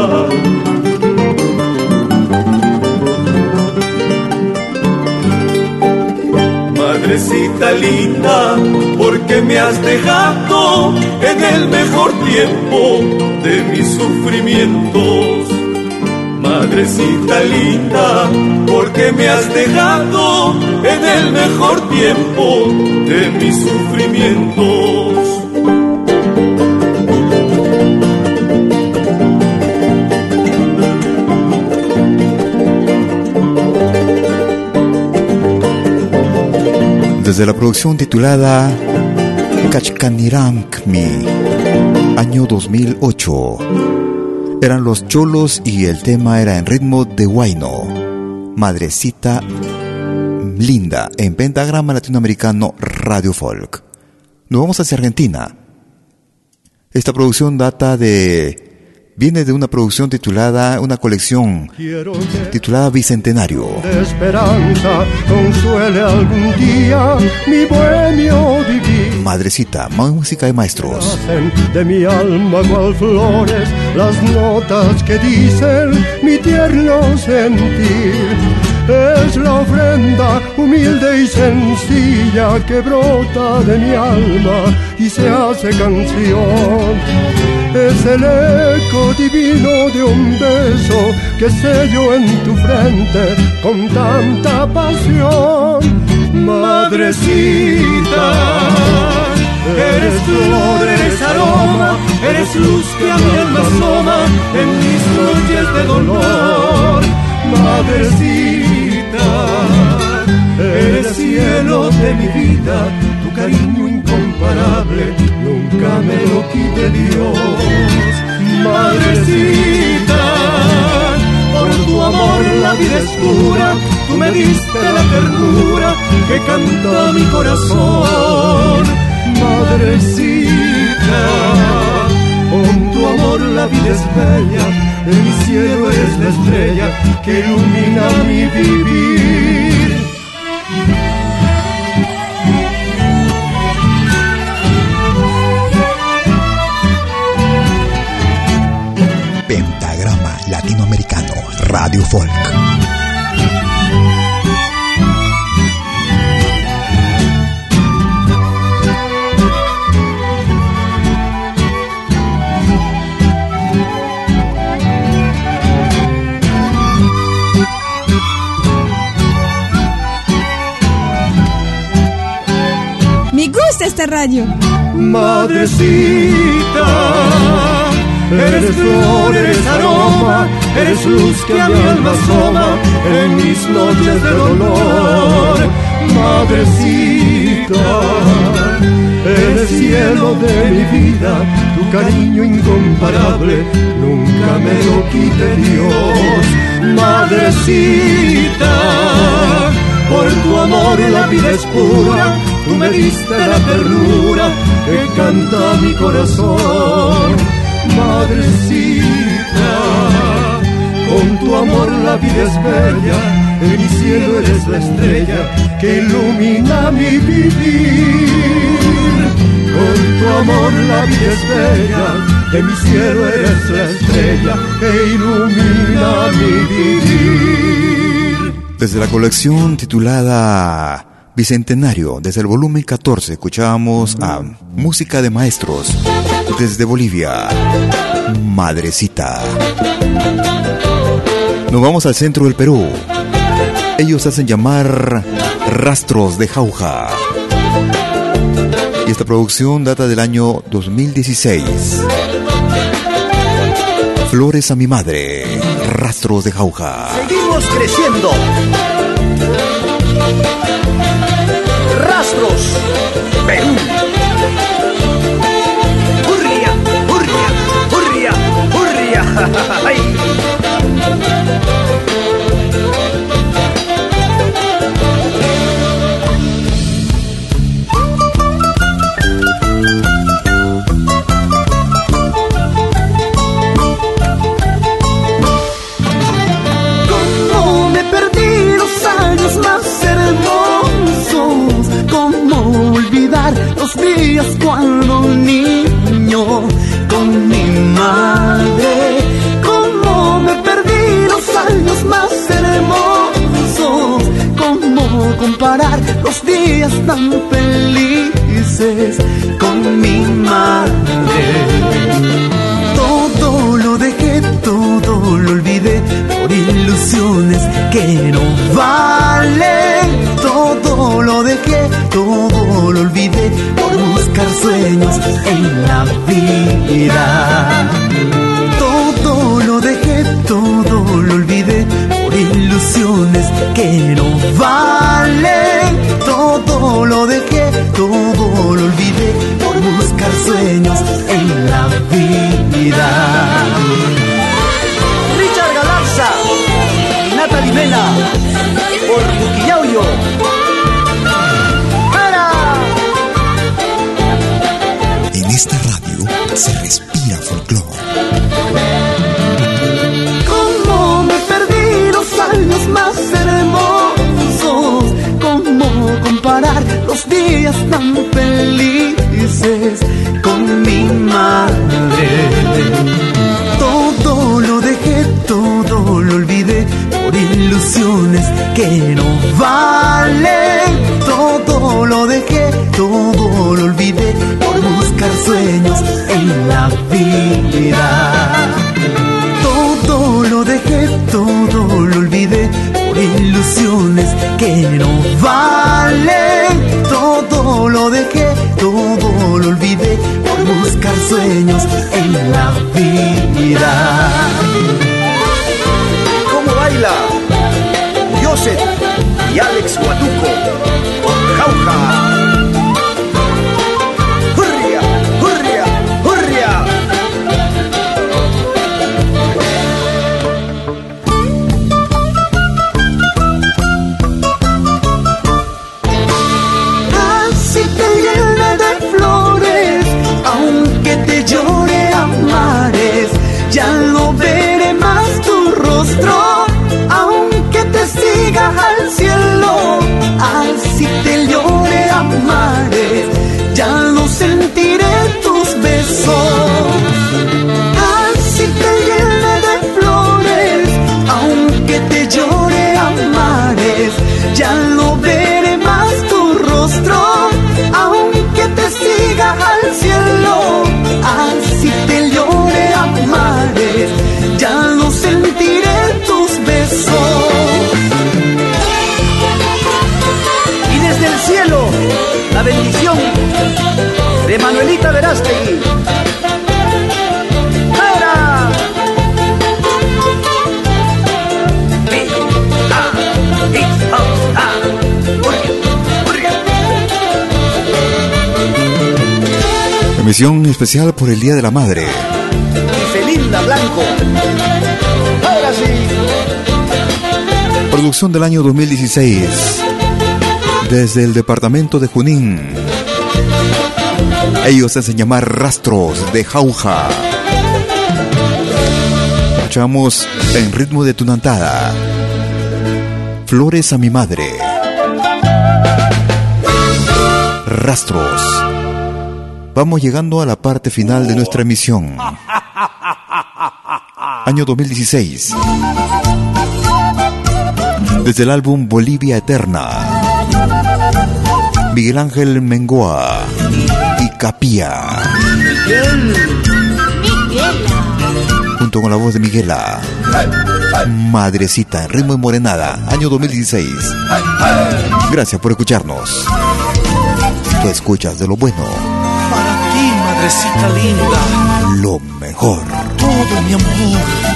Linda, porque me has dejado en el mejor tiempo de mis sufrimientos. Madrecita linda, porque me has dejado en el mejor tiempo de mis sufrimientos. Desde la producción titulada Kachkanirankmi, año 2008. Eran los cholos y el tema era en ritmo de Huayno. Madrecita linda en pentagrama latinoamericano Radio Folk. Nos vamos hacia Argentina. Esta producción data de viene de una producción titulada, una colección titulada Bicentenario. De esperanza consuele algún día mi bohemio vivir. Madrecita, música de maestros. De mi alma cual flores, las notas que dicen mi tierno sentir es la ofrenda humilde y sencilla que brota de mi alma y se hace canción. Es el eco divino de un beso que sello en tu frente con tanta pasión. Madrecita, eres flor, eres aroma, eres luz que a mi alma asoma en mis noches de dolor. Madrecita, eres cielo de mi vida, tu cariño incomparable, nunca me lo quite Dios. Madrecita, por tu amor la vida es pura, tú me diste la ternura que canta mi corazón. Madrecita, con tu amor la vida es bella mi cielo eres la estrella que ilumina mi vivir. Pentagrama Latinoamericano Radio Folk. Radio. Madrecita, eres flor, eres aroma, eres luz que a mi alma asoma en mis noches de dolor. Madrecita, eres cielo de mi vida, tu cariño incomparable, nunca me lo quite Dios. Madrecita, por tu amor la vida es pura tú me diste la ternura que canta mi corazón. Madrecita, con tu amor la vida es bella, en mi cielo eres la estrella que ilumina mi vivir. Con tu amor la vida es bella, en mi cielo eres la estrella que ilumina mi vivir. Desde la colección titulada Bicentenario, desde el volumen 14 escuchábamos a Música de Maestros desde Bolivia, Madrecita. Nos vamos al centro del Perú. Ellos hacen llamar Rastros de Jauja. Y esta producción data del año 2016. Flores a mi madre, Rastros de Jauja. Seguimos creciendo. Rastros, Perú. Hurria, hurria, hurria, hurria. Días cuando niño con mi madre. Cómo me perdí los años más hermosos. Cómo comparar los días tan felices con mi madre. Todo lo dejé, todo lo olvidé por ilusiones que no valen. En la vida. Todo lo dejé, todo lo olvidé por ilusiones que no valen. Todo lo dejé, que no valen. Y Alex Huatuco por Jauja. De Manuelita Verástegui. Ah, oh, ah. Hurria. Emisión especial por el Día de la Madre. Y Felinda Blanco. Ahora sí. Producción del año 2016. Desde el departamento de Junín. Ellos se hacen llamar rastros de jauja. Escuchamos en ritmo de tunantada. Flores a mi madre. Rastros. Vamos llegando a la parte final de nuestra emisión. Año 2016. Desde el álbum Bolivia Eterna. Miguel Ángel Mengoa y Capía. Junto con la voz de Miguela. Madrecita en ritmo y morenada, año 2016. Gracias por escucharnos. Tú escuchas de lo bueno, Para ti, madrecita linda, lo mejor. todo mi amor.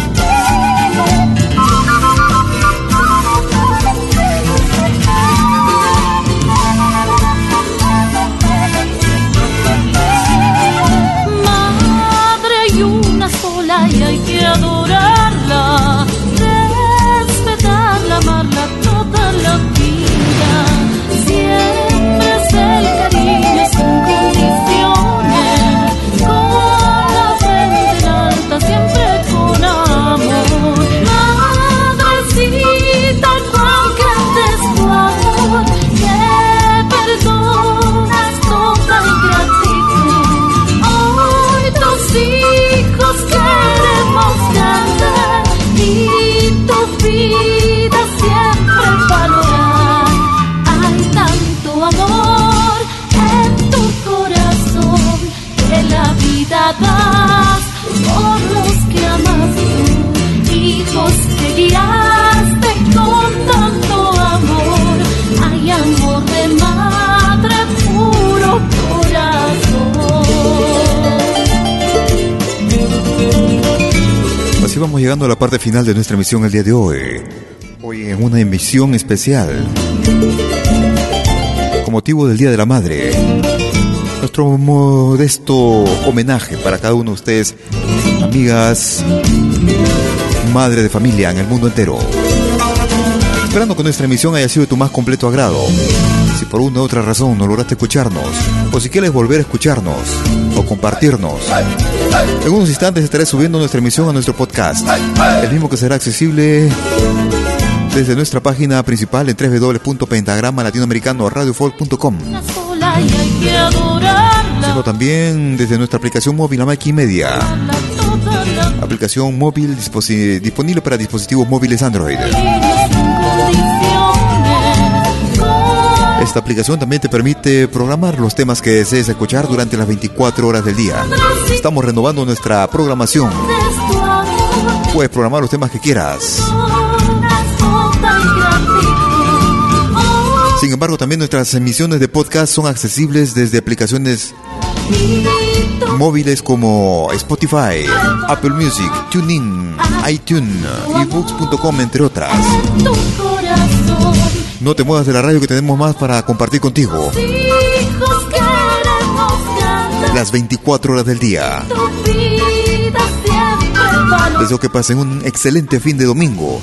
Vamos llegando a la parte final de nuestra emisión el día de hoy. Hoy en una emisión especial. Con motivo del Día de la Madre. Nuestro modesto homenaje para cada uno de ustedes, amigas, madre de familia en el mundo entero. Esperando que nuestra emisión haya sido de tu más completo agrado. Si por una u otra razón no lograste escucharnos, o si quieres volver a escucharnos, compartirnos, en unos instantes estaré subiendo nuestra emisión a nuestro podcast, el mismo que será accesible desde nuestra página principal en www.pentagrama latinoamericano radiofolk.com, Sola y hay que adorarla. sino también desde nuestra aplicación móvil Amaki Media, aplicación móvil disponible para dispositivos móviles Android. Esta aplicación también te permite programar los temas que desees escuchar durante las 24 horas del día. Estamos renovando nuestra programación. Puedes programar los temas que quieras. Sin embargo, también nuestras emisiones de podcast son accesibles desde aplicaciones móviles como Spotify, Apple Music, TuneIn, iTunes, ebooks.com, entre otras. No te muevas de la radio que tenemos más para compartir contigo las 24 horas del día. Deseo que pasen un excelente fin de domingo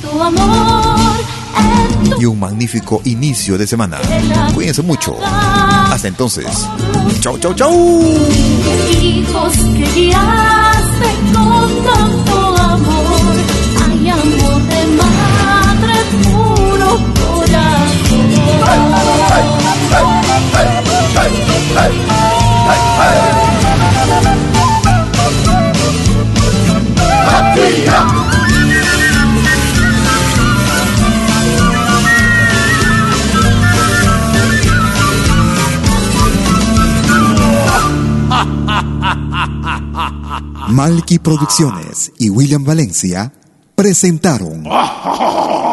y un magnífico inicio de semana. Cuídense mucho. Hasta entonces. Chau, chau, chau. hijos que Malky Producciones y William Valencia presentaron <laughs>